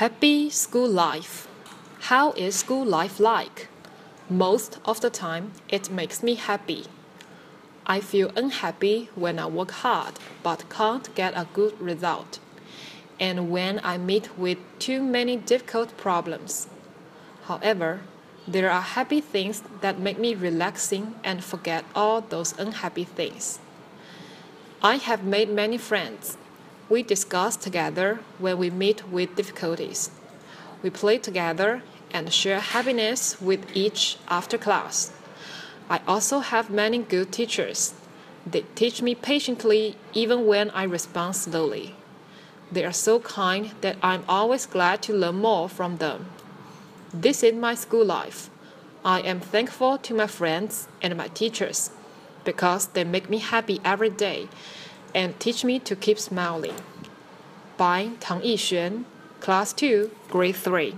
Happy school life. How is school life like? Most of the time, it makes me happy. I feel unhappy when I work hard but can't get a good result, and when I meet with too many difficult problems. However, there are happy things that make me relaxing and forget all those unhappy things. I have made many friends. We discuss together when we meet with difficulties. We play together and share happiness with each after class. I also have many good teachers. They teach me patiently even when I respond slowly. They are so kind that I'm always glad to learn more from them. This is my school life. I am thankful to my friends and my teachers because they make me happy every day and teach me to keep smiling. By Tan Yixuan, Class 2, Grade 3.